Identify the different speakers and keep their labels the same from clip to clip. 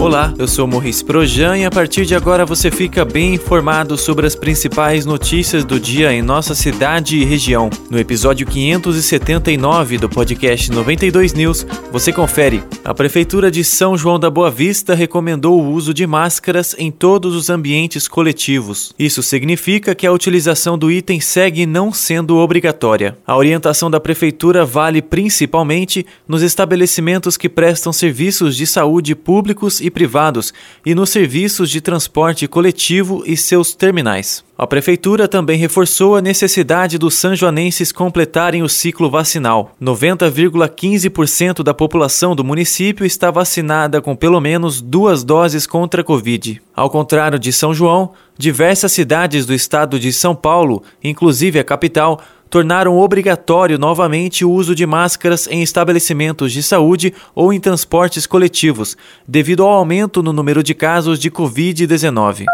Speaker 1: Olá, eu sou Morris Projan e a partir de agora você fica bem informado sobre as principais notícias do dia em nossa cidade e região. No episódio 579 do podcast 92 News, você confere. A Prefeitura de São João da Boa Vista recomendou o uso de máscaras em todos os ambientes coletivos. Isso significa que a utilização do item segue não sendo obrigatória. A orientação da Prefeitura vale principalmente nos estabelecimentos que prestam serviços de saúde públicos e privados e nos serviços de transporte coletivo e seus terminais. A Prefeitura também reforçou a necessidade dos sanjoanenses completarem o ciclo vacinal. 90,15% da população do município está vacinada com pelo menos duas doses contra a Covid. Ao contrário de São João, diversas cidades do estado de São Paulo, inclusive a capital, tornaram obrigatório novamente o uso de máscaras em estabelecimentos de saúde ou em transportes coletivos, devido ao aumento no número de casos de Covid-19.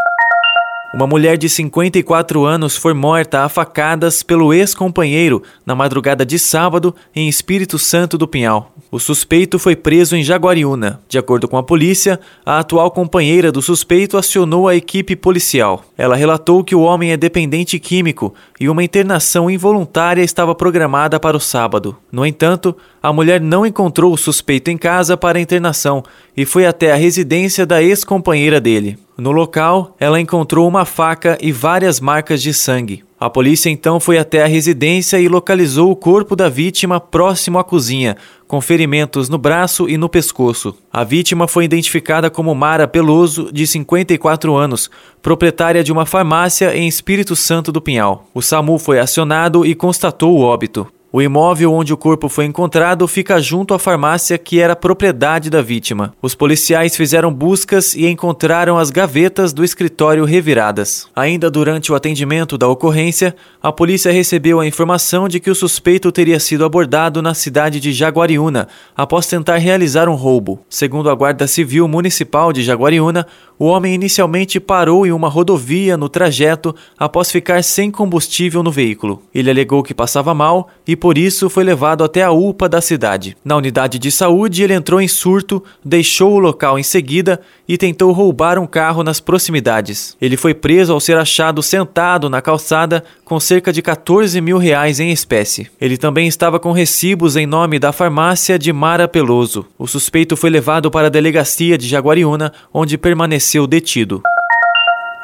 Speaker 1: Uma mulher de 54 anos foi morta a facadas pelo ex-companheiro na madrugada de sábado em Espírito Santo do Pinhal. O suspeito foi preso em Jaguariúna. De acordo com a polícia, a atual companheira do suspeito acionou a equipe policial. Ela relatou que o homem é dependente químico e uma internação involuntária estava programada para o sábado. No entanto, a mulher não encontrou o suspeito em casa para a internação e foi até a residência da ex-companheira dele. No local, ela encontrou uma faca e várias marcas de sangue. A polícia então foi até a residência e localizou o corpo da vítima próximo à cozinha, com ferimentos no braço e no pescoço. A vítima foi identificada como Mara Peloso, de 54 anos, proprietária de uma farmácia em Espírito Santo do Pinhal. O SAMU foi acionado e constatou o óbito. O imóvel onde o corpo foi encontrado fica junto à farmácia que era propriedade da vítima. Os policiais fizeram buscas e encontraram as gavetas do escritório reviradas. Ainda durante o atendimento da ocorrência, a polícia recebeu a informação de que o suspeito teria sido abordado na cidade de Jaguariúna após tentar realizar um roubo. Segundo a Guarda Civil Municipal de Jaguariúna, o homem inicialmente parou em uma rodovia no trajeto após ficar sem combustível no veículo. Ele alegou que passava mal e por isso foi levado até a UPA da cidade. Na unidade de saúde, ele entrou em surto, deixou o local em seguida e tentou roubar um carro nas proximidades. Ele foi preso ao ser achado sentado na calçada com cerca de 14 mil reais em espécie. Ele também estava com recibos em nome da farmácia de Mara Peloso. O suspeito foi levado para a delegacia de Jaguariúna, onde permaneceu detido.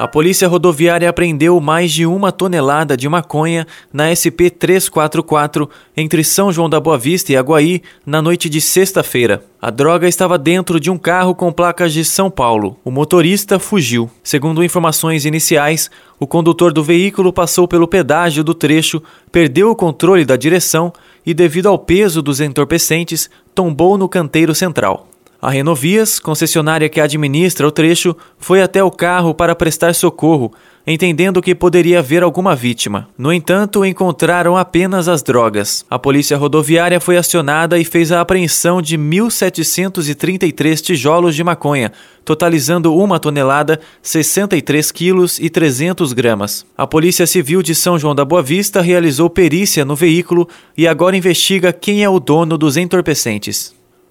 Speaker 1: A Polícia Rodoviária apreendeu mais de uma tonelada de maconha na SP 344 entre São João da Boa Vista e Aguaí na noite de sexta-feira. A droga estava dentro de um carro com placas de São Paulo. O motorista fugiu. Segundo informações iniciais, o condutor do veículo passou pelo pedágio do trecho, perdeu o controle da direção e, devido ao peso dos entorpecentes, tombou no canteiro central. A Renovias, concessionária que administra o trecho, foi até o carro para prestar socorro, entendendo que poderia haver alguma vítima. No entanto, encontraram apenas as drogas. A polícia rodoviária foi acionada e fez a apreensão de 1.733 tijolos de maconha, totalizando uma tonelada, 63 quilos e 300 gramas. A Polícia Civil de São João da Boa Vista realizou perícia no veículo e agora investiga quem é o dono dos entorpecentes.